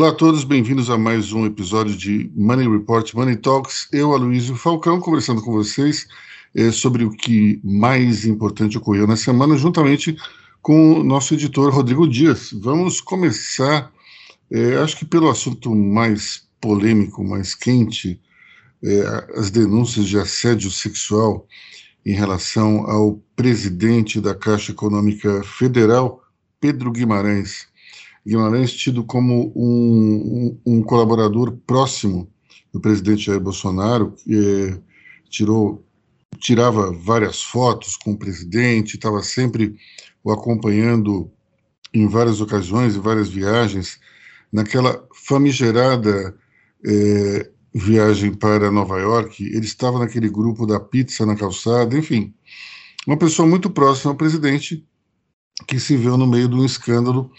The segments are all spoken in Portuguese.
Olá a todos, bem-vindos a mais um episódio de Money Report Money Talks. Eu, Aloysio Falcão, conversando com vocês eh, sobre o que mais importante ocorreu na semana, juntamente com o nosso editor Rodrigo Dias. Vamos começar, eh, acho que pelo assunto mais polêmico, mais quente, eh, as denúncias de assédio sexual em relação ao presidente da Caixa Econômica Federal, Pedro Guimarães. Guimarães tido como um, um, um colaborador próximo do presidente Jair Bolsonaro, que é, tirou, tirava várias fotos com o presidente, estava sempre o acompanhando em várias ocasiões, em várias viagens, naquela famigerada é, viagem para Nova York, ele estava naquele grupo da pizza na calçada, enfim, uma pessoa muito próxima ao presidente que se viu no meio de um escândalo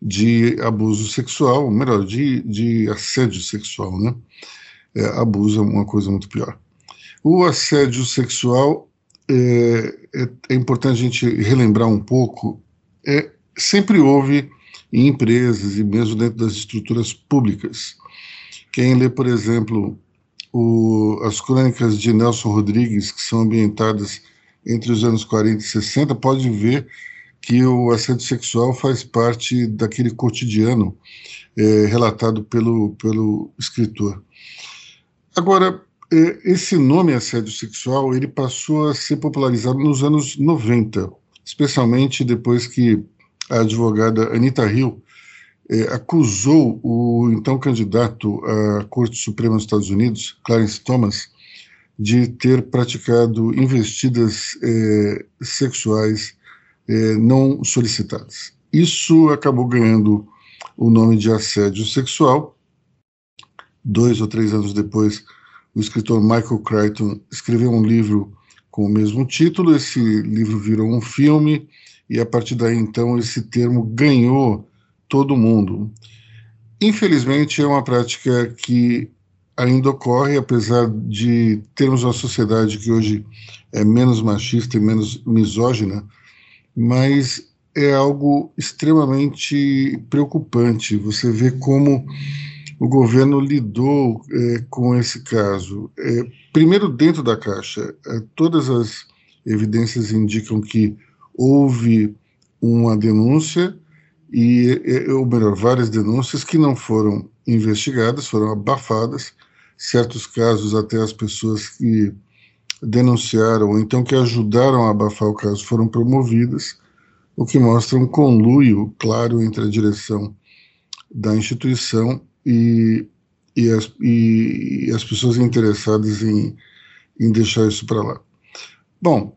de abuso sexual, melhor, de, de assédio sexual, né? É, abuso é uma coisa muito pior. O assédio sexual é, é, é, importante a gente relembrar um pouco. É, sempre houve em empresas e mesmo dentro das estruturas públicas. Quem lê, por exemplo, o, as crônicas de Nelson Rodrigues, que são ambientadas entre os anos 40 e 60, pode ver que o assédio sexual faz parte daquele cotidiano é, relatado pelo, pelo escritor. Agora, é, esse nome assédio sexual ele passou a ser popularizado nos anos 90, especialmente depois que a advogada Anita Hill é, acusou o então candidato à Corte Suprema dos Estados Unidos, Clarence Thomas, de ter praticado investidas é, sexuais é, não solicitadas. Isso acabou ganhando o nome de assédio sexual. Dois ou três anos depois, o escritor Michael Crichton escreveu um livro com o mesmo título. Esse livro virou um filme e a partir daí então esse termo ganhou todo mundo. Infelizmente é uma prática que ainda ocorre, apesar de termos uma sociedade que hoje é menos machista e menos misógina, mas é algo extremamente preocupante. Você vê como o governo lidou é, com esse caso. É, primeiro, dentro da Caixa, é, todas as evidências indicam que houve uma denúncia, e, é, ou melhor, várias denúncias que não foram investigadas, foram abafadas. Certos casos, até as pessoas que denunciaram, ou então que ajudaram a abafar o caso, foram promovidas, o que mostra um conluio claro entre a direção da instituição e, e, as, e, e as pessoas interessadas em, em deixar isso para lá. Bom,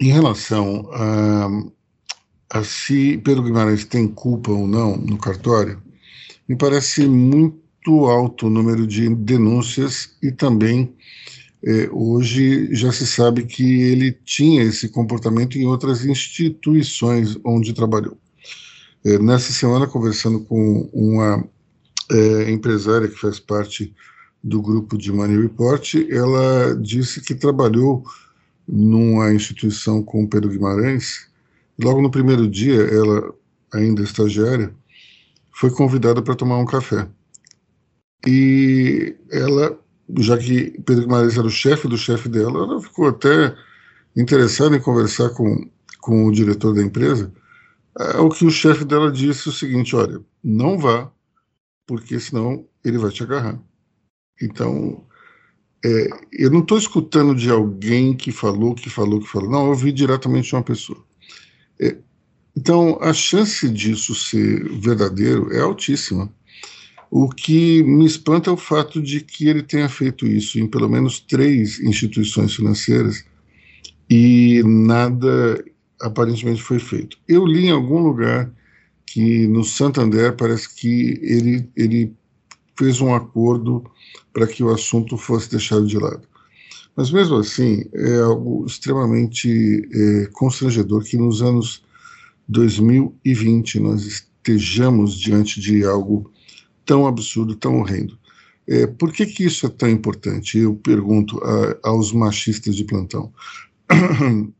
em relação a, a se Pedro Guimarães tem culpa ou não no cartório, me parece muito alto o número de denúncias e também é, hoje já se sabe que ele tinha esse comportamento em outras instituições onde trabalhou. É, nessa semana, conversando com uma é, empresária que faz parte do grupo de Money Report, ela disse que trabalhou numa instituição com Pedro Guimarães. Logo no primeiro dia, ela, ainda estagiária, foi convidada para tomar um café. E ela já que Pedro Guimarães era o chefe do chefe dela, ela ficou até interessada em conversar com, com o diretor da empresa. É, o que o chefe dela disse é o seguinte: olha, não vá, porque senão ele vai te agarrar. Então, é, eu não estou escutando de alguém que falou, que falou, que falou. Não, eu ouvi diretamente de uma pessoa. É, então, a chance disso ser verdadeiro é altíssima. O que me espanta é o fato de que ele tenha feito isso em pelo menos três instituições financeiras e nada aparentemente foi feito. Eu li em algum lugar que no Santander parece que ele, ele fez um acordo para que o assunto fosse deixado de lado. Mas mesmo assim, é algo extremamente é, constrangedor que nos anos 2020 nós estejamos diante de algo tão absurdo, tão horrendo. É, por que, que isso é tão importante? Eu pergunto a, aos machistas de plantão.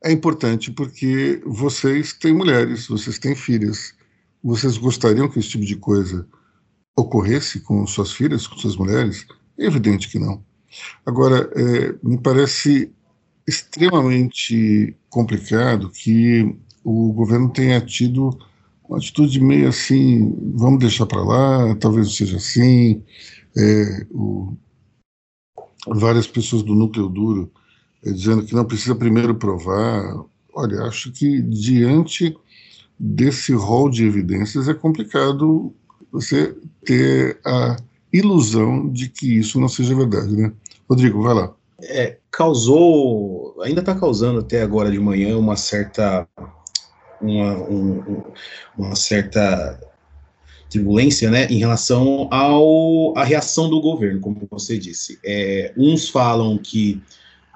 É importante porque vocês têm mulheres, vocês têm filhas, vocês gostariam que esse tipo de coisa ocorresse com suas filhas, com suas mulheres? É evidente que não. Agora, é, me parece extremamente complicado que o governo tenha tido uma atitude meio assim, vamos deixar para lá, talvez seja assim. É, o, várias pessoas do núcleo duro é, dizendo que não precisa primeiro provar. Olha, acho que diante desse rol de evidências é complicado você ter a ilusão de que isso não seja verdade, né? Rodrigo, vai lá. É, causou, ainda está causando até agora de manhã uma certa, uma, um, uma certa turbulência, né, em relação ao a reação do governo, como você disse. É, uns falam que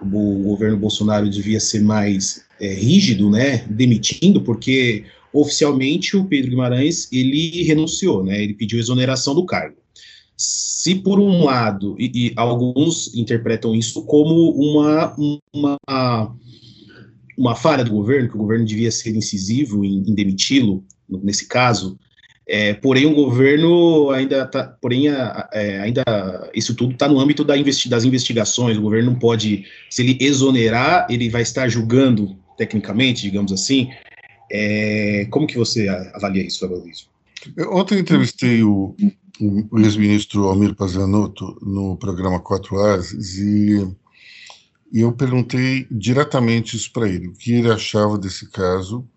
o governo Bolsonaro devia ser mais é, rígido, né, demitindo, porque oficialmente o Pedro Guimarães ele renunciou, né, ele pediu exoneração do cargo. Se por um lado, e, e alguns interpretam isso como uma, uma, uma falha do governo, que o governo devia ser incisivo em, em demiti-lo, nesse caso, é, porém, o governo ainda está, porém, a, é, ainda isso tudo está no âmbito da investi das investigações. O governo não pode, se ele exonerar, ele vai estar julgando tecnicamente, digamos assim. É, como que você avalia isso, Aloysio? Ontem entrevistei o, o ex-ministro Almir Pazanotto no programa Quatro Ases e, e eu perguntei diretamente isso para ele, o que ele achava desse caso,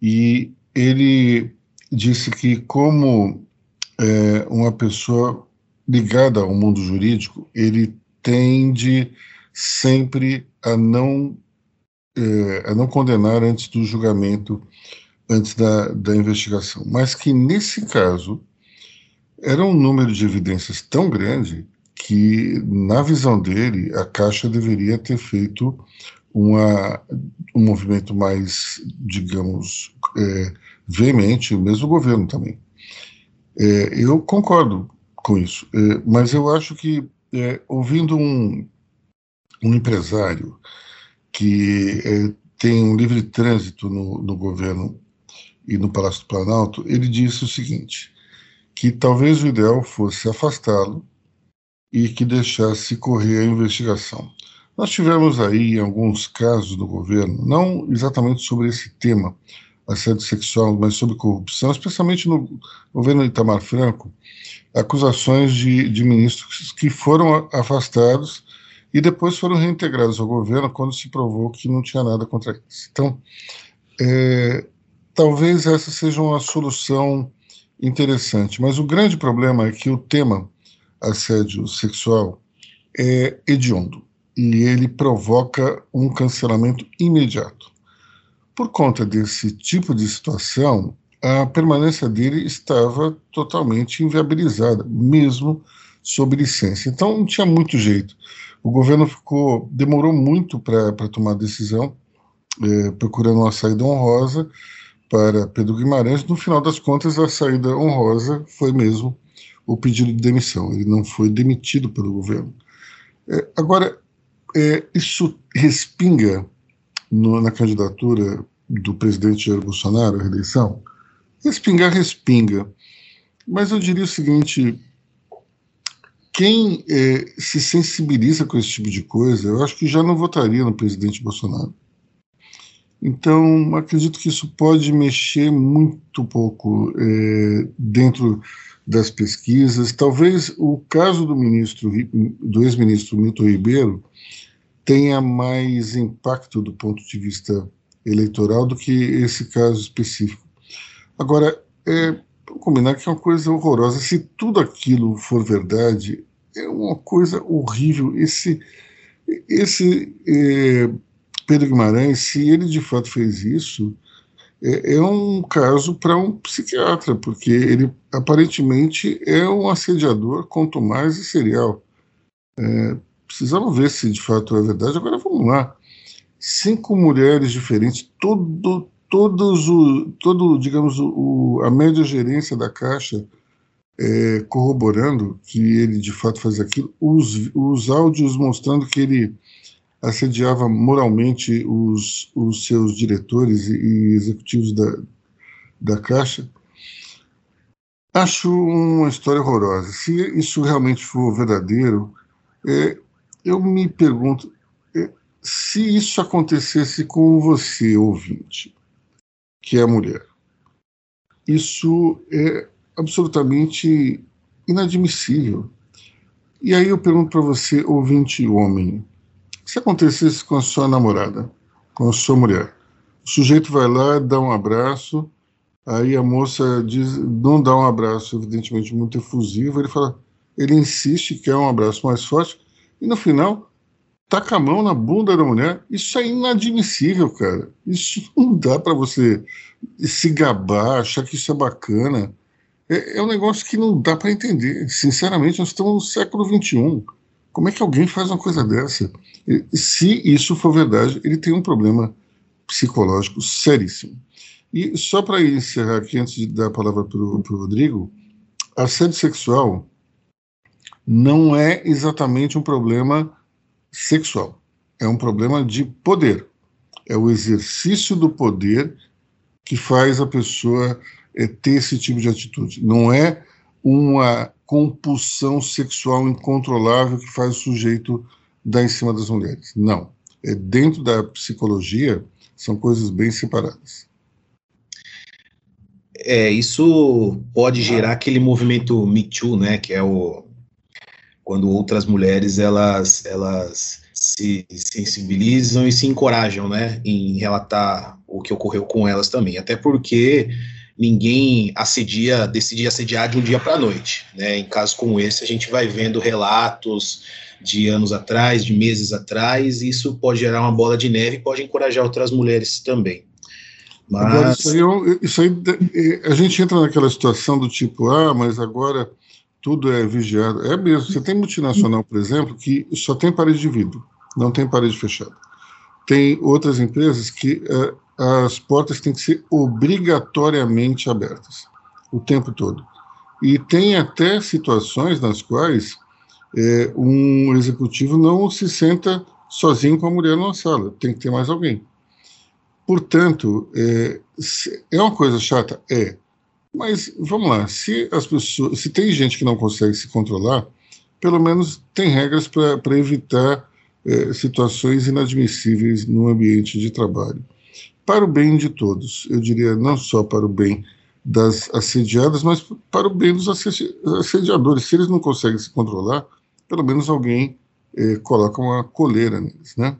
e ele disse que, como é, uma pessoa ligada ao mundo jurídico, ele tende sempre a não, é, a não condenar antes do julgamento, antes da, da investigação. Mas que, nesse caso, era um número de evidências tão grande que, na visão dele, a Caixa deveria ter feito uma, um movimento mais, digamos, é, veemente, o mesmo governo também. É, eu concordo com isso, é, mas eu acho que, é, ouvindo um, um empresário que é, tem um livre trânsito no, no governo e no Palácio do Planalto, ele disse o seguinte: que talvez o ideal fosse afastá-lo e que deixasse correr a investigação. Nós tivemos aí alguns casos do governo, não exatamente sobre esse tema, assédio sexual, mas sobre corrupção, especialmente no governo Itamar Franco, acusações de, de ministros que foram afastados e depois foram reintegrados ao governo quando se provou que não tinha nada contra eles. Então, é, talvez essa seja uma solução interessante, mas o grande problema é que o tema assédio sexual é hediondo e ele provoca um cancelamento imediato. Por conta desse tipo de situação, a permanência dele estava totalmente inviabilizada, mesmo sob licença. Então não tinha muito jeito. O governo ficou demorou muito para tomar a decisão, é, procurando uma saída honrosa para Pedro Guimarães. No final das contas, a saída honrosa foi mesmo o pedido de demissão. Ele não foi demitido pelo governo. É, agora, é, isso respinga no, na candidatura do presidente Jair Bolsonaro à reeleição? Respingar, respinga. Mas eu diria o seguinte: quem é, se sensibiliza com esse tipo de coisa, eu acho que já não votaria no presidente Bolsonaro. Então, acredito que isso pode mexer muito pouco é, dentro das pesquisas. Talvez o caso do ministro, do ex-ministro Milton Ribeiro, tenha mais impacto do ponto de vista eleitoral do que esse caso específico. Agora, é, vamos combinar que é uma coisa horrorosa. Se tudo aquilo for verdade, é uma coisa horrível. Esse, esse é, Pedro Guimarães, se ele de fato fez isso, é, é um caso para um psiquiatra, porque ele aparentemente é um assediador, quanto mais e serial. É, precisamos ver se de fato é verdade. Agora vamos lá. Cinco mulheres diferentes, todo, todos o, todo, digamos, o, a média gerência da Caixa é, corroborando que ele de fato faz aquilo, os, os áudios mostrando que ele assediava moralmente os, os seus diretores e, executivos da, da Caixa. Acho uma história horrorosa. Se isso realmente for verdadeiro, é, eu me pergunto é, se isso acontecesse com você, ouvinte, que é mulher. Isso é absolutamente inadmissível. E aí eu pergunto para você, ouvinte homem, se acontecesse com a sua namorada, com a sua mulher, o sujeito vai lá, dá um abraço, aí a moça diz, não dá um abraço, evidentemente muito efusivo, ele fala, ele insiste que é um abraço mais forte, e no final taca a mão na bunda da mulher. Isso é inadmissível, cara. Isso não dá para você se gabar, achar que isso é bacana. É, é um negócio que não dá para entender. Sinceramente, nós estamos no século XXI. Como é que alguém faz uma coisa dessa? Se isso for verdade, ele tem um problema psicológico seríssimo. E só para encerrar aqui, antes de dar a palavra para o Rodrigo, assédio sexual não é exatamente um problema sexual, é um problema de poder. É o exercício do poder que faz a pessoa é, ter esse tipo de atitude. Não é uma compulsão sexual incontrolável que faz o sujeito dar em cima das mulheres. Não. É dentro da psicologia, são coisas bem separadas. É, isso pode gerar aquele movimento Me Too, né, que é o quando outras mulheres elas elas se sensibilizam e se encorajam, né, em relatar o que ocorreu com elas também, até porque ninguém assedia, decide assediar de um dia para a noite. Né? Em casos como esse, a gente vai vendo relatos de anos atrás, de meses atrás, e isso pode gerar uma bola de neve e pode encorajar outras mulheres também. Mas... Agora, isso aí, é isso aí, a gente entra naquela situação do tipo, ah, mas agora tudo é vigiado. É mesmo, você tem multinacional, por exemplo, que só tem parede de vidro, não tem parede fechada. Tem outras empresas que uh, as portas têm que ser obrigatoriamente abertas o tempo todo. E tem até situações nas quais é, um executivo não se senta sozinho com a mulher numa sala, tem que ter mais alguém. Portanto, é, é uma coisa chata? É. Mas vamos lá, se as pessoas, se tem gente que não consegue se controlar, pelo menos tem regras para evitar é, situações inadmissíveis no ambiente de trabalho para o bem de todos. Eu diria não só para o bem das assediadas, mas para o bem dos assediadores. Se eles não conseguem se controlar, pelo menos alguém eh, coloca uma coleira neles, né?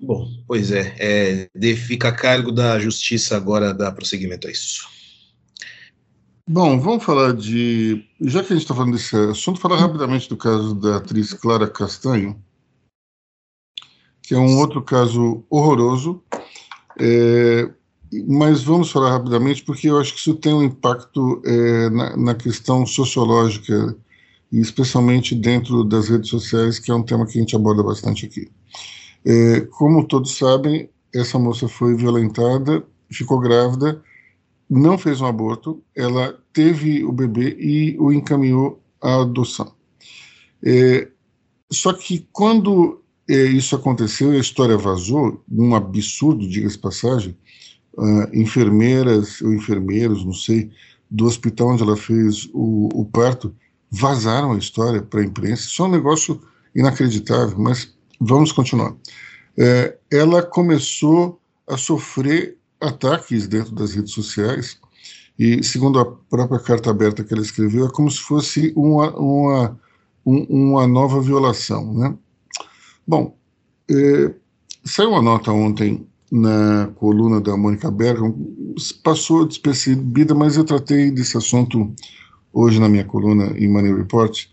Bom, pois é, é, fica a cargo da justiça agora dar prosseguimento a isso. Bom, vamos falar de. Já que a gente está falando desse assunto, falar rapidamente do caso da atriz Clara Castanho, que é um outro caso horroroso, é, mas vamos falar rapidamente, porque eu acho que isso tem um impacto é, na, na, questão sociológica, e especialmente dentro das redes sociais, que é um tema que a gente aborda bastante aqui. É, como todos sabem, essa moça foi violentada, ficou grávida, não fez um aborto, ela teve o bebê e o encaminhou à adoção. É, só que quando isso aconteceu e a história vazou, um absurdo, diga-se passagem, uh, enfermeiras ou enfermeiros, não sei, do hospital onde ela fez o, o parto, vazaram a história para a imprensa. Isso é um negócio inacreditável, mas vamos continuar. É, ela começou a sofrer ataques dentro das redes sociais e, segundo a própria carta aberta que ela escreveu, é como se fosse uma, uma, uma nova violação, né? Bom, é, saiu uma nota ontem na coluna da Mônica Bergam, passou despercebida, mas eu tratei desse assunto hoje na minha coluna em Money Report,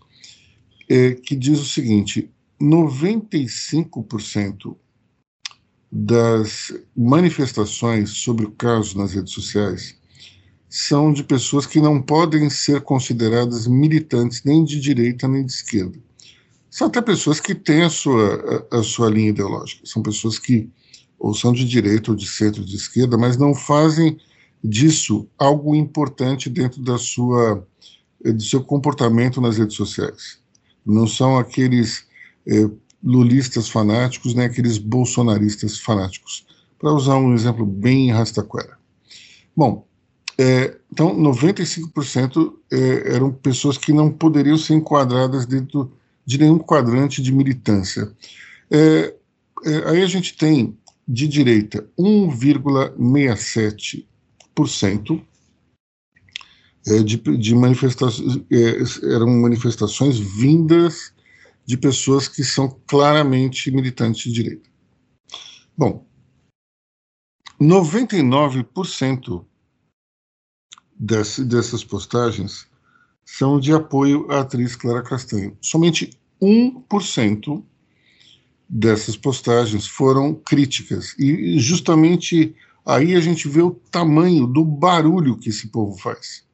é, que diz o seguinte: 95% das manifestações sobre o caso nas redes sociais são de pessoas que não podem ser consideradas militantes nem de direita nem de esquerda. São até pessoas que têm a sua, a, a sua linha ideológica, são pessoas que ou são de direita ou de centro de esquerda, mas não fazem disso algo importante dentro da sua do seu comportamento nas redes sociais. Não são aqueles é, lulistas fanáticos, nem aqueles bolsonaristas fanáticos. Para usar um exemplo bem rastaquera. Bom, É, então, 95% é, eram pessoas que não poderiam ser enquadradas dentro de nenhum quadrante de militância. É, é aí a gente tem de direita 1,67% é, de, de manifestações, é, eram manifestações vindas de pessoas que são claramente militantes de direita. Bom, 99% desse, dessas postagens são de apoio à atriz Clara Castanho. Somente 1% dessas postagens foram críticas. E justamente aí a gente vê o tamanho do barulho que esse povo faz.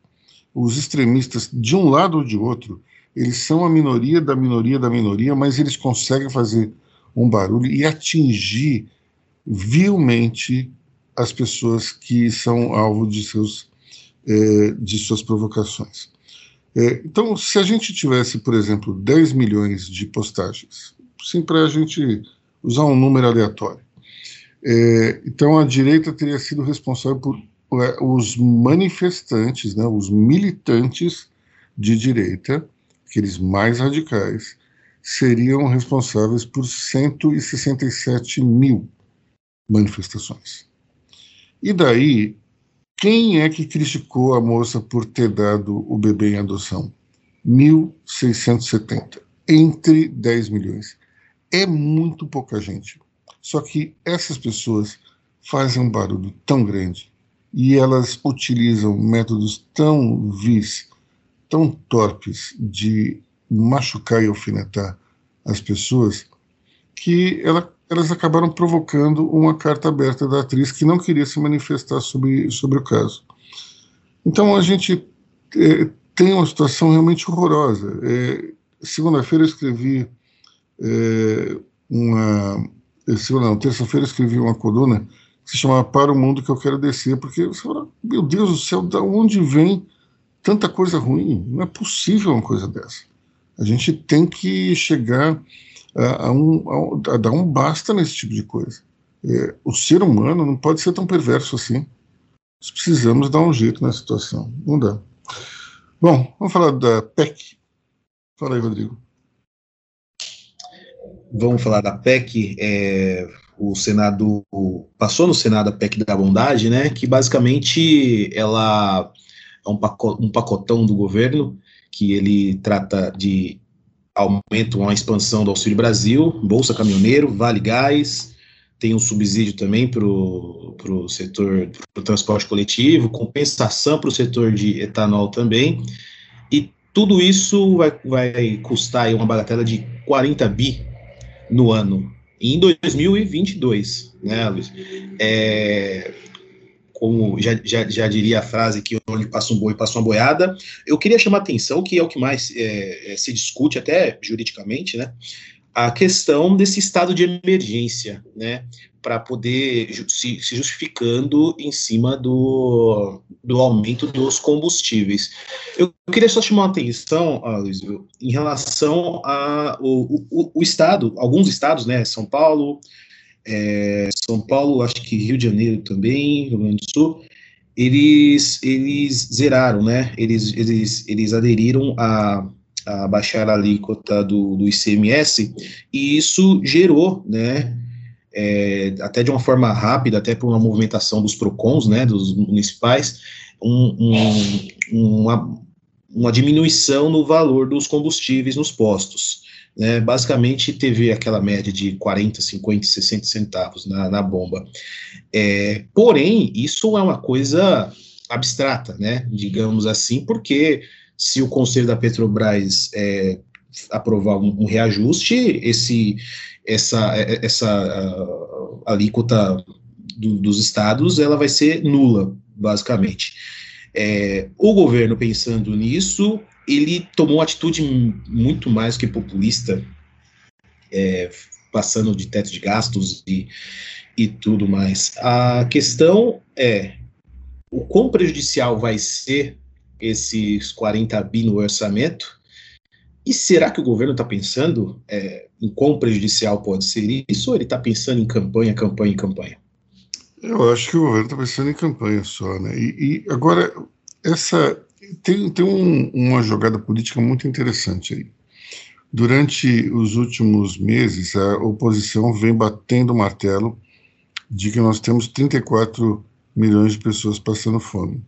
Os extremistas, de um lado ou de outro, eles são a minoria da minoria da minoria, mas eles conseguem fazer um barulho e atingir vilmente as pessoas que são alvo de, seus, é, de suas provocações. É, então, se a gente tivesse, por exemplo, 10 milhões de postagens, sim, para a gente usar um número aleatório, é, então a direita teria sido responsável por é, os manifestantes, né, os militantes de direita, aqueles mais radicais, seriam responsáveis por 167 mil manifestações. E daí, quem é que criticou a moça por ter dado o bebê em adoção? 1.670, entre 10 milhões. É muito pouca gente. Só que essas pessoas fazem um barulho tão grande e elas utilizam métodos tão vis, tão torpes de machucar e alfinetar as pessoas que ela elas acabaram provocando uma carta aberta da atriz que não queria se manifestar sobre, sobre o caso. Então a gente é, tem uma situação realmente horrorosa. É, Segunda-feira eu escrevi é, uma. É, segunda, não, terça-feira eu escrevi uma coluna que se chamava Para o Mundo que eu quero descer, porque você fala, meu Deus do céu, da onde vem tanta coisa ruim? Não é possível uma coisa dessa. A gente tem que chegar a, a, um, a, dar um basta nesse tipo de coisa. É, o ser humano não pode ser tão perverso assim. Nós precisamos dar um jeito na situação. Não dá. Bom, vamos falar da PEC. Fala aí, Rodrigo. Vamos falar da PEC. É, o Senado passou no Senado a PEC da bondade, né? Que basicamente ela é um pacotão do governo que ele trata de aumento, uma expansão do Auxílio Brasil, Bolsa Caminhoneiro, Vale Gás, tem um subsídio também para o setor do transporte coletivo, compensação para o setor de etanol também, e tudo isso vai, vai custar uma bagatela de 40 bi no ano, em 2022, né, Luiz? É, como já, já, já, diria a frase que onde passa um boi passa uma boiada, eu queria chamar a atenção, que é o que mais é, é, se discute até juridicamente, né, a questão desse estado de emergência, né, para poder se, se, justificando em cima do, do aumento dos combustíveis. Eu queria só chamar a atenção, Luiz, em relação a o, o, o estado, alguns estados, né, São Paulo, é, São Paulo, acho que Rio de Janeiro também, Rio Grande do Sul, eles, eles zeraram, né? Eles, eles, eles aderiram a, a baixar a alíquota do, do ICMS, e isso gerou, né? É, até de uma forma rápida, até por uma movimentação dos PROCONs, né, dos municipais, um, um, uma, uma diminuição no valor dos combustíveis nos postos. Né, basicamente teve aquela média de 40, 50, 60 centavos na, na bomba. É, porém, isso é uma coisa abstrata, né, digamos assim, porque se o conselho da Petrobras é, aprovar um, um, reajuste, esse, essa, essa alíquota do, dos estados, ela vai ser nula, basicamente. É, o governo pensando nisso, ele tomou uma atitude muito mais que populista, é, passando de teto de gastos e, e tudo mais. A questão é o quão prejudicial vai ser esses 40 bi no orçamento e será que o governo está pensando é, em quão prejudicial pode ser isso ou ele está pensando em campanha, campanha, campanha? Eu acho que o governo está pensando em campanha só, né? E, e agora, essa tem, tem um, uma jogada política muito interessante aí. Durante os últimos meses, a oposição vem batendo o martelo de que nós temos 34 milhões de pessoas passando fome.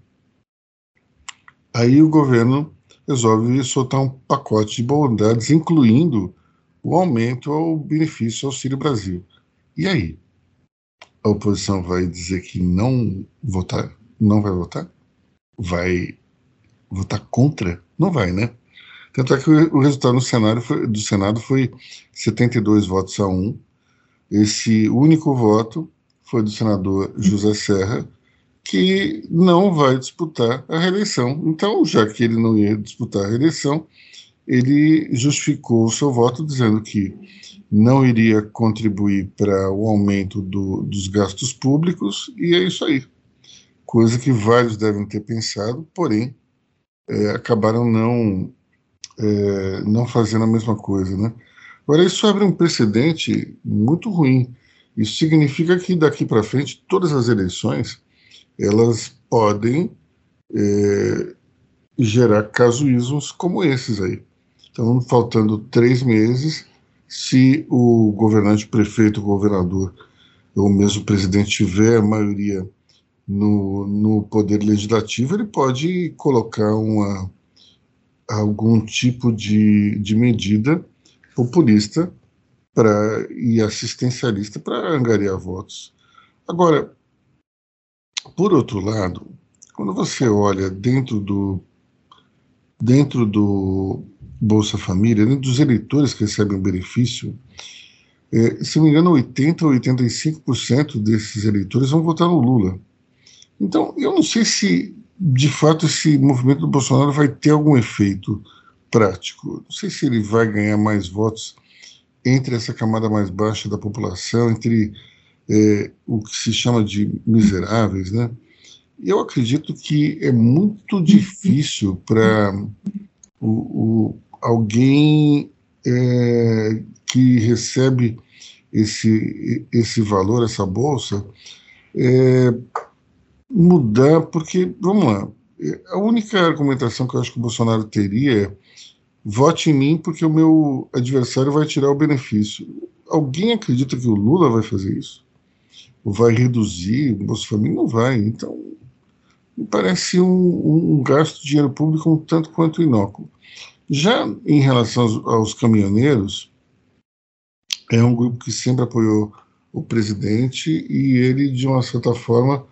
Aí o governo resolve soltar um pacote de bondades, incluindo o aumento ao benefício Auxílio Brasil. E aí? A oposição vai dizer que não votar? Não vai votar? Vai votar contra? Não vai, né? Tanto é que o, resultado no Senado foi, do Senado foi 72 votos a 1. Esse único voto foi do senador José Serra, que não vai disputar a reeleição. Então, já que ele não ia disputar a reeleição, ele justificou o seu voto dizendo que não iria contribuir para o aumento do, dos gastos públicos, e é isso aí. Coisa que vários devem ter pensado, porém, é, acabaram não, é, não fazendo a mesma coisa. Né? Agora, isso abre um precedente muito ruim. Isso significa que daqui para frente, todas as eleições elas podem é, gerar casuísmos como esses aí. Então, faltando três meses, se o governante, prefeito, governador ou mesmo presidente tiver a maioria no, no poder legislativo, ele pode colocar uma, algum tipo de, de medida populista pra, e assistencialista para angariar votos. Agora, por outro lado, quando você olha dentro do dentro do Bolsa Família, dentro dos eleitores que recebem o benefício, é, se não me engano, 80 ou 85% desses eleitores vão votar no Lula. Então, eu não sei se, de fato, esse movimento do Bolsonaro vai ter algum efeito prático. Não sei se ele vai ganhar mais votos entre essa camada mais baixa da população, entre é, o que se chama de miseráveis, né? Eu acredito que é muito difícil para o, o, alguém é, que recebe esse, esse valor, essa bolsa, é, mudar, porque, vamos lá, a única argumentação que eu acho que o Bolsonaro teria é vote em mim porque o meu adversário vai tirar o benefício. Alguém acredita que o Lula vai fazer isso? Ou vai reduzir o Bolsa Família? Não vai. Então, me parece um, um gasto de dinheiro público um tanto quanto inócuo. Já em relação aos, aos caminhoneiros, é um grupo que sempre apoiou o presidente e ele, de uma certa forma,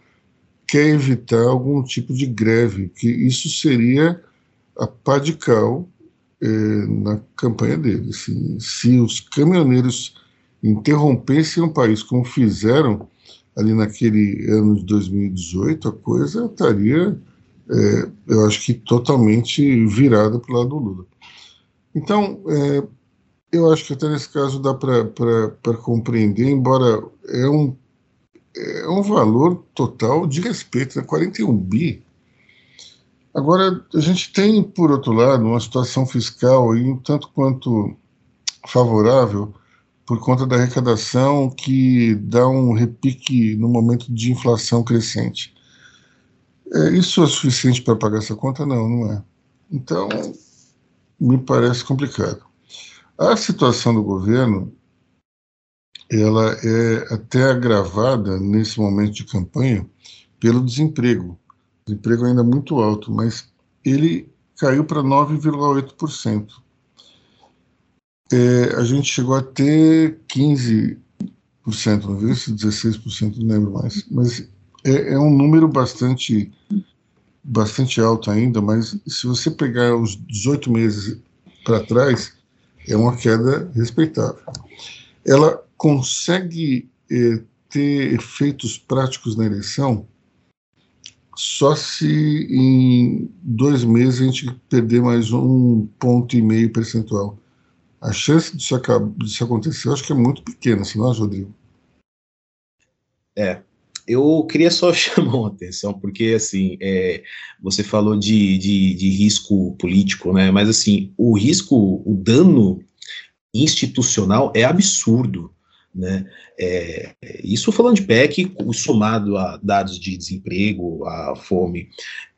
quer evitar algum tipo de greve, que isso seria a pá de cal eh, na campanha dele. Assim, se os caminhoneiros interrompessem o país como fizeram ali naquele ano de 2018, a coisa estaria, é, eu acho que totalmente virada para o lado do Lula. Então, é, eu acho que até nesse caso dá para compreender, embora é um, é um valor total de respeito, né? 41 bi. Agora, a gente tem, por outro lado, uma situação fiscal aí um tanto quanto favorável por conta da arrecadação que dá um repique no momento de inflação crescente. É, isso é suficiente para pagar essa conta? Não, não é. Então, me parece complicado. A situação do governo ela é até agravada nesse momento de campanha pelo desemprego. O desemprego ainda muito alto, mas ele caiu para 9,8% é, a gente chegou a ter 15%, não viu? 16%, não lembro mais. Mas é, é, um número bastante, bastante alto ainda, mas se você pegar os 18 meses para trás, é uma queda respeitável. Ela consegue é, ter efeitos práticos na eleição só se em dois meses a gente perder mais um ponto e meio percentual a chance disso, disso acontecer eu acho que é muito pequena, se não é, Rodrigo? É, eu queria só chamar uma atenção, porque assim, é, você falou de, de, de, risco político, né? Mas assim, o risco, o dano institucional é absurdo. Né? É, isso falando de PEC, somado a dados de desemprego, a fome,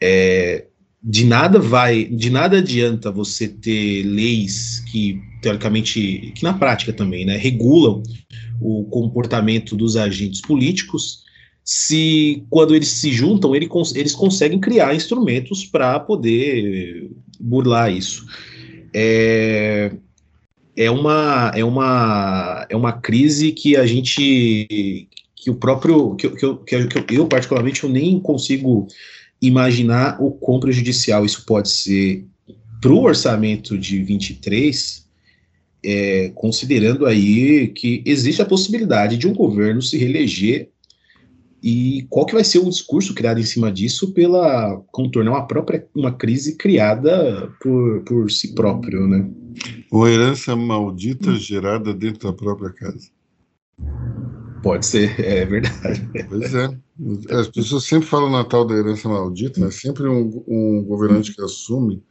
é, de nada vai, de nada adianta você ter leis que teoricamente, que na prática também, né, regulam o comportamento dos agentes políticos, se quando eles se juntam, ele, eles conseguem criar instrumentos para poder burlar isso. É, é uma é uma é uma crise que a gente que o próprio que, que, que, que eu particularmente eu nem consigo imaginar o quão prejudicial isso pode ser para o orçamento de 23, é, considerando aí que existe a possibilidade de um governo se reeleger e qual que vai ser o discurso criado em cima disso pela contornar uma própria uma crise criada por, por si próprio, né? Uma herança maldita gerada dentro da própria casa. Pode ser, é verdade. Pois é. As pessoas sempre falam na tal da herança maldita, né? sempre um, um governante que assume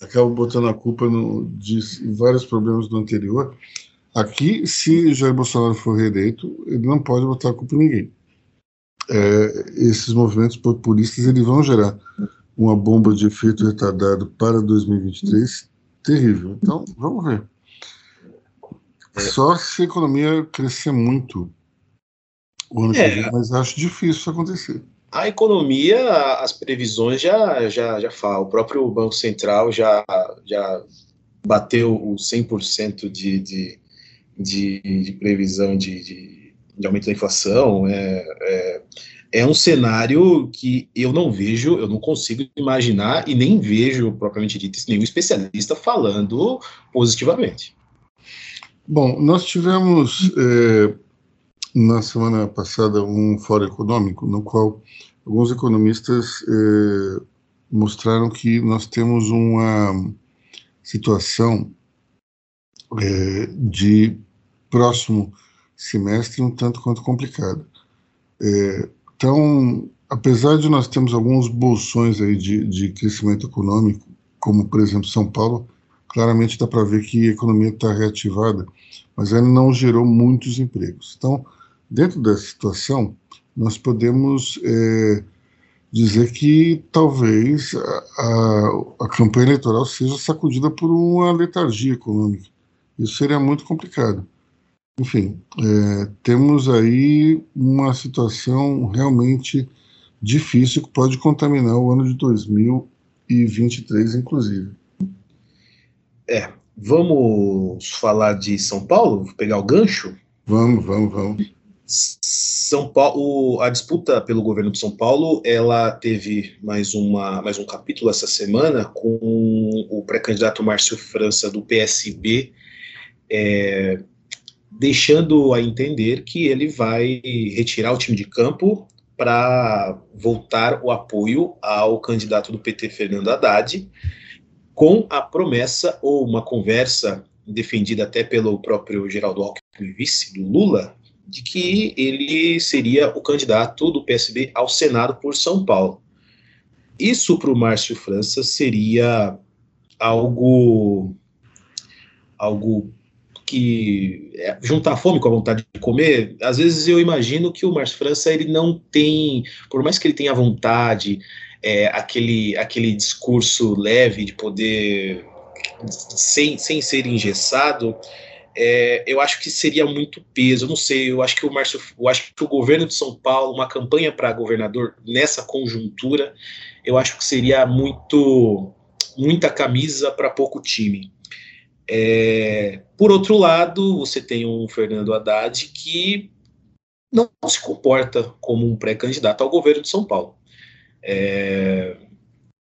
acaba botando a culpa no, de vários problemas do anterior. Aqui, se Jair Bolsonaro for reeleito, ele não pode botar a culpa em ninguém. É, esses movimentos populistas eles vão gerar uma bomba de efeito retardado para 2023 terrível. Então, vamos ver. Só se a economia crescer muito o ano é. que vem, mas acho difícil isso acontecer. A economia, as previsões já, já, já falam. O próprio Banco Central já, já bateu o 100% de, de, de, de previsão de, de, de, aumento da inflação. É, é, é um cenário que eu não vejo, eu não consigo imaginar e nem vejo, propriamente dito, nenhum especialista falando positivamente. Bom, nós tivemos é, na semana passada um fórum econômico no qual alguns economistas eh, mostraram que nós temos uma situação eh, de próximo semestre um tanto quanto complicada. Eh, então, apesar de nós termos alguns bolsões aí de, de crescimento econômico, como por exemplo São Paulo, claramente dá para ver que a economia está reativada, mas ainda não gerou muitos empregos. Então, Dentro dessa situação, nós podemos é, dizer que talvez a, a, a, campanha eleitoral seja sacudida por uma letargia econômica. Isso seria muito complicado. Enfim, é, temos aí uma situação realmente difícil que pode contaminar o ano de 2023, inclusive. É, vamos falar de São Paulo? Vou pegar o gancho? Vamos, vamos, vamos. São Paulo, a disputa pelo governo de São Paulo, ela teve mais, uma, mais um capítulo essa semana com o pré-candidato Márcio França do PSB, é, deixando a entender que ele vai retirar o time de campo para voltar o apoio ao candidato do PT, Fernando Haddad, com a promessa ou uma conversa defendida até pelo próprio Geraldo Alckmin, vice do Lula, de que ele seria o candidato do PSB ao Senado por São Paulo. Isso para o Márcio França seria algo algo que é, juntar fome com a vontade de comer. Às vezes eu imagino que o Márcio França ele não tem, por mais que ele tenha vontade, é, aquele aquele discurso leve de poder sem, sem ser engessado, é, eu acho que seria muito peso. Não sei, eu acho que o Márcio, eu acho que o governo de São Paulo, uma campanha para governador nessa conjuntura, eu acho que seria muito muita camisa para pouco time. É, por outro lado, você tem um Fernando Haddad que não se comporta como um pré-candidato ao governo de São Paulo. É,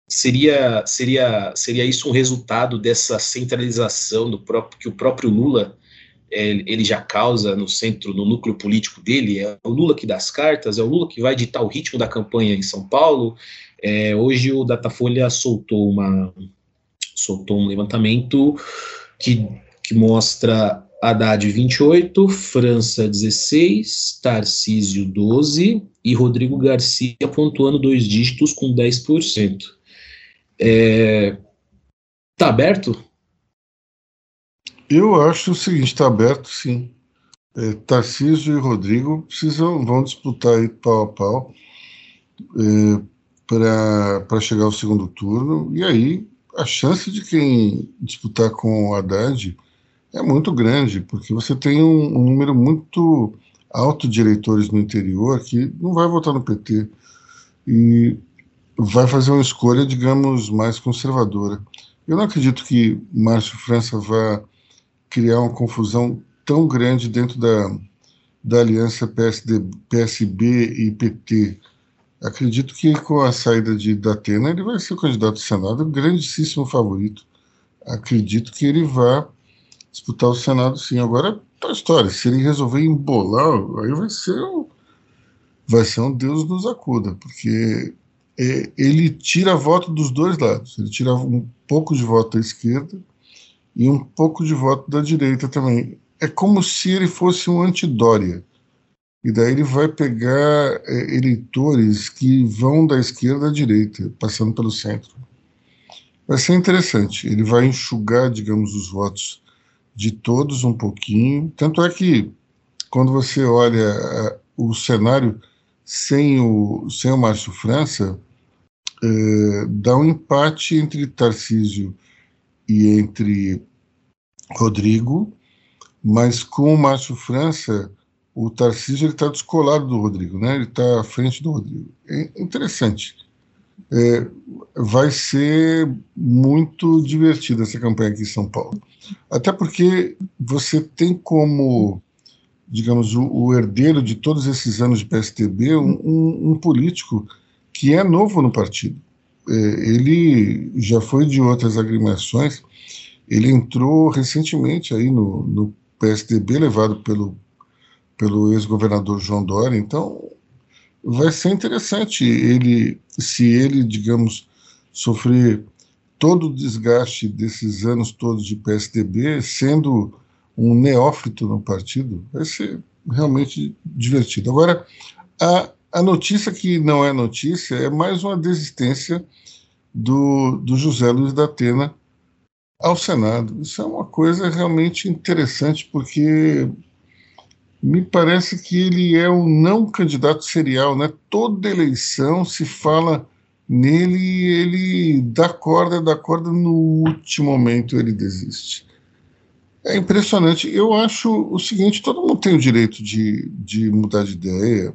seria, seria, seria isso um resultado dessa centralização do próprio que o próprio Lula ele já causa no centro, no núcleo político dele? É o Lula que dá as cartas? É o Lula que vai ditar o ritmo da campanha em São Paulo? É, hoje o Datafolha soltou uma soltou um levantamento que, que mostra Haddad 28, França 16, Tarcísio 12 e Rodrigo Garcia pontuando dois dígitos com 10%. É, tá aberto? Eu acho o seguinte, está aberto sim. é, Tarcísio e Rodrigo precisam, vão disputar aí pau a pau é, para chegar ao segundo turno, e aí a chance de quem disputar com o Haddad é muito grande, porque você tem um, um número muito alto de eleitores no interior que não vai votar no PT e vai fazer uma escolha, digamos, mais conservadora. Eu não acredito que Márcio França vá criar uma confusão tão grande dentro da, da aliança PSD, PSB e PT. Acredito que com a saída de Datena ele vai ser o candidato ao Senado, grandíssimo favorito. Acredito que ele vá disputar o Senado sim. Agora, a história, se ele resolver embolar, aí vai ser, vai ser um Deus nos acuda, porque é, ele tira voto dos dois lados. Ele tira um pouco de voto da esquerda e um pouco de voto da direita também. É como se ele fosse um antidória. E daí ele vai pegar é, eleitores que vão da esquerda à direita, passando pelo centro. Vai ser interessante. Ele vai enxugar, digamos, os votos de todos um pouquinho. Tanto é que, quando você olha o cenário sem o, sem o Márcio França, é, dá um empate entre Tarcísio e entre Rodrigo, mas com o Márcio França, o Tarcísio está descolado do Rodrigo, né? ele está à frente do Rodrigo. É interessante. É, vai ser muito divertida essa campanha aqui em São Paulo. Até porque você tem como, digamos, o, o herdeiro de todos esses anos de PSTB um, um, um político que é novo no partido. É, ele já foi de outras agremiações, ele entrou recentemente aí no, no PSDB, levado pelo, pelo ex-governador João Dória, então vai ser interessante ele, se ele, digamos, sofrer todo o desgaste desses anos todos de PSDB, sendo um neófito no partido, vai ser realmente divertido. Agora, a, a notícia que não é notícia é mais uma desistência do, do José Luiz da Atena ao Senado. Isso é uma coisa realmente interessante, porque me parece que ele é um não candidato serial, né? Toda eleição se fala nele e ele dá corda, dá corda, no último momento ele desiste. É impressionante. Eu acho o seguinte: todo mundo tem o direito de, de mudar de ideia,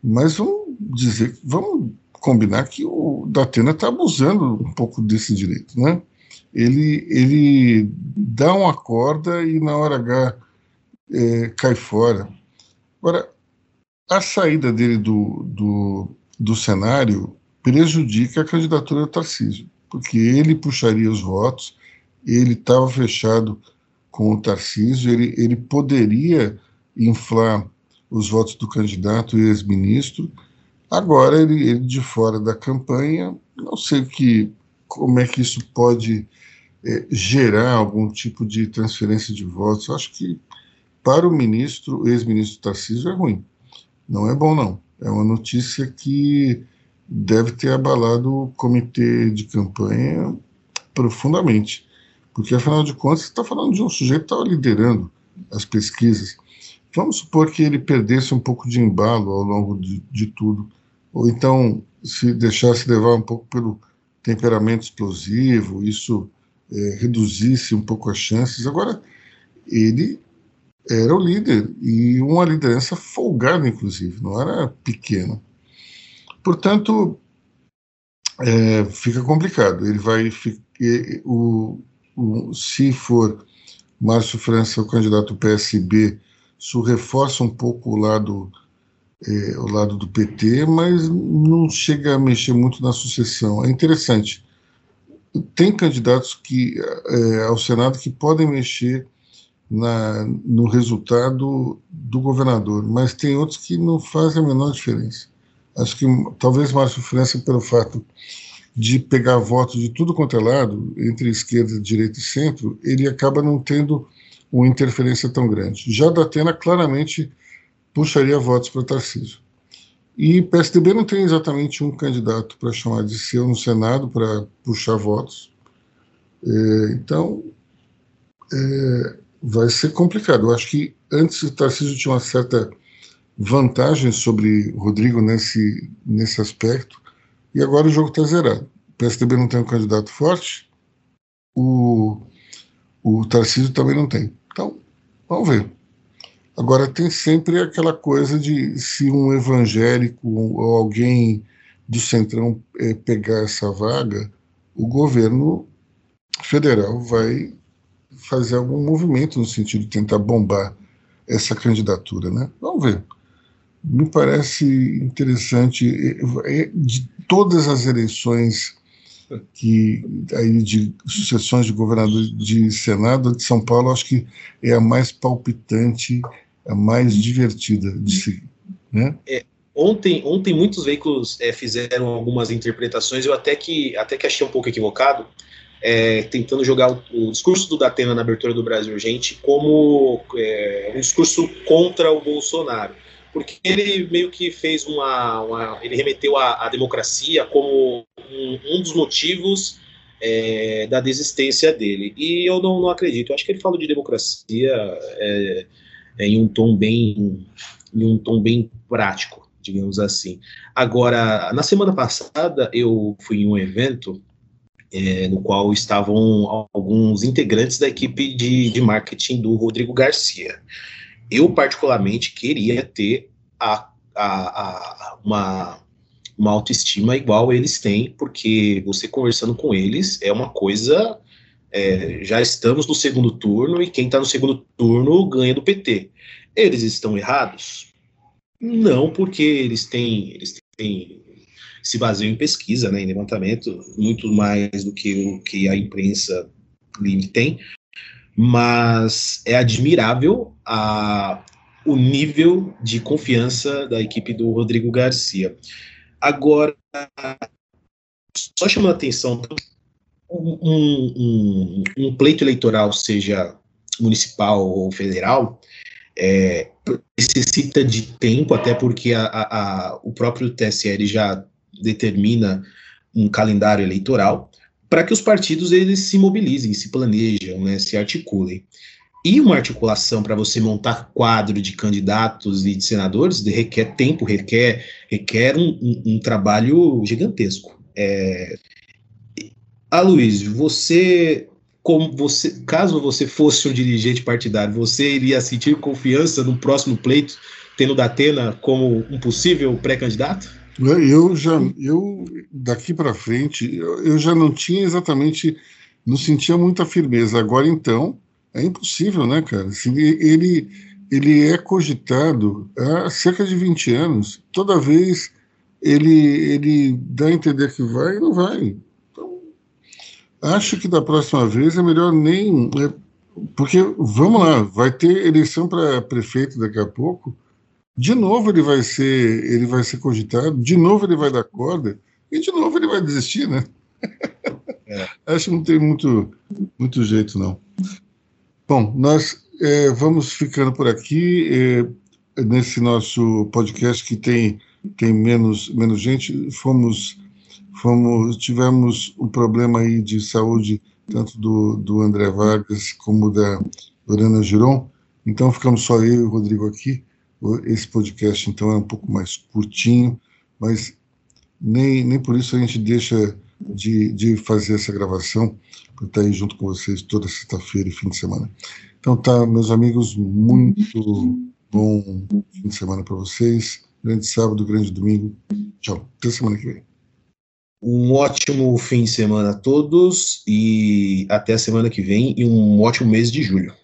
mas vamos dizer, vamos combinar que o Datena está abusando um pouco desse direito, né? Ele, ele dá uma corda e na hora H é, cai fora. Agora, a saída dele do, do, do cenário prejudica a candidatura do Tarcísio, porque ele puxaria os votos, ele estava fechado com o Tarcísio, ele, ele poderia inflar os votos do candidato e ex-ministro. Agora, ele, ele, de fora da campanha, não sei que, como é que isso pode é, gerar algum tipo de transferência de votos. Acho que para o ministro, ex-ministro Tarcísio, é ruim. Não é bom, não. É uma notícia que deve ter abalado o comitê de campanha profundamente. Porque, afinal de contas, você está falando de um sujeito que estava liderando as pesquisas Vamos supor que ele perdesse um pouco de embalo ao longo de, de tudo, ou então se deixasse levar um pouco pelo temperamento explosivo, isso é, reduzisse um pouco as chances. Agora, ele era o líder e uma liderança folgada, inclusive, não era pequena. Portanto, é, fica complicado. Ele vai o, o, se for Márcio França o candidato PSB isso reforça um pouco o lado, é, o lado do PT, mas não chega a mexer muito na sucessão. É interessante. Tem candidatos que, é, ao Senado que podem mexer na, no resultado do governador, mas tem outros que não fazem a menor diferença. Acho que talvez Márcio França, pelo fato de pegar votos de tudo quanto é lado, entre esquerda, direita e centro, ele acaba não tendo uma interferência tão grande. Já da Atena claramente puxaria votos para Tarcísio. E PSDB não tem exatamente um candidato para chamar de seu no Senado para puxar votos. É, então, é, vai ser complicado. Eu acho que antes o Tarcísio tinha uma certa vantagem sobre Rodrigo nesse, nesse aspecto, e agora o jogo está zerado. O PSDB não tem um candidato forte, o, o Tarcísio também não tem. Então, vamos ver. Agora, tem sempre aquela coisa de se um evangélico ou alguém do Centrão é, pegar essa vaga, o governo federal vai fazer algum movimento no sentido de tentar bombar essa candidatura, né? Vamos ver. Me parece interessante é, é, de todas as eleições que aí de sucessões de governador de Senado de São Paulo, acho que é a mais palpitante, a mais divertida de seguir, né? É, ontem, ontem muitos veículos é, fizeram algumas interpretações, eu até que até que achei um pouco equivocado, é, tentando jogar o, o, discurso do Datena na abertura do Brasil Urgente como é, um discurso contra o Bolsonaro porque ele meio que fez uma, uma ele remeteu a democracia como um, um dos motivos é, da desistência dele. E eu não, não, acredito. Eu acho que ele falou de democracia é, é, em um tom bem em um tom bem prático, digamos assim. Agora, na semana passada eu fui em um evento é, no qual estavam alguns integrantes da equipe de, de marketing do Rodrigo Garcia eu particularmente queria ter a, a, a, uma, uma autoestima igual eles têm, porque você conversando com eles é uma coisa. É, já estamos no segundo turno e quem está no segundo turno ganha do PT. Eles estão errados? Não, porque eles têm, eles têm se baseiam em pesquisa, né, em levantamento, muito mais do que o que a imprensa livre tem, mas é admirável a, o nível de confiança da equipe do Rodrigo Garcia. Agora, só chamando a atenção, um, um, um, pleito eleitoral, seja municipal ou federal, é, necessita de tempo, até porque a, a, a, o próprio TSL já determina um calendário eleitoral, para que os partidos eles se mobilizem, se planejam, né, se articulem. E uma articulação para você montar quadro de candidatos e de senadores requer tempo, requer, requer um, um, um trabalho gigantesco. É... Aloysio, você, como você, caso você fosse um dirigente partidário, você iria sentir confiança no próximo pleito, tendo Datena como um possível pré-candidato? Eu já, eu daqui para frente, eu, já não tinha exatamente, não sentia muita firmeza. Agora então, é impossível, né, cara? Assim, ele, ele é cogitado há cerca de 20 anos. Toda vez ele, ele dá a entender que vai e não vai. Então, acho que da próxima vez é melhor nem. É, porque, vamos lá, vai ter eleição para prefeito daqui a pouco. De novo ele vai ser ele vai ser cogitado, de novo ele vai dar corda, e de novo ele vai desistir, né? É. Acho que não tem muito, muito jeito, não. Bom, nós é, vamos ficando por aqui é, nesse nosso podcast que tem tem menos menos gente. Fomos fomos tivemos um problema aí de saúde tanto do, do André Vargas como da Lorena Giron. Então ficamos só eu e o Rodrigo aqui. Esse podcast então é um pouco mais curtinho, mas nem, nem por isso a gente deixa de, de fazer essa gravação por estar aí junto com vocês toda sexta-feira e fim de semana. Então tá, meus amigos, muito bom fim de semana para vocês. Grande sábado, grande domingo. Tchau. Até semana que vem. Um ótimo fim de semana a todos e até a semana que vem e um ótimo mês de julho.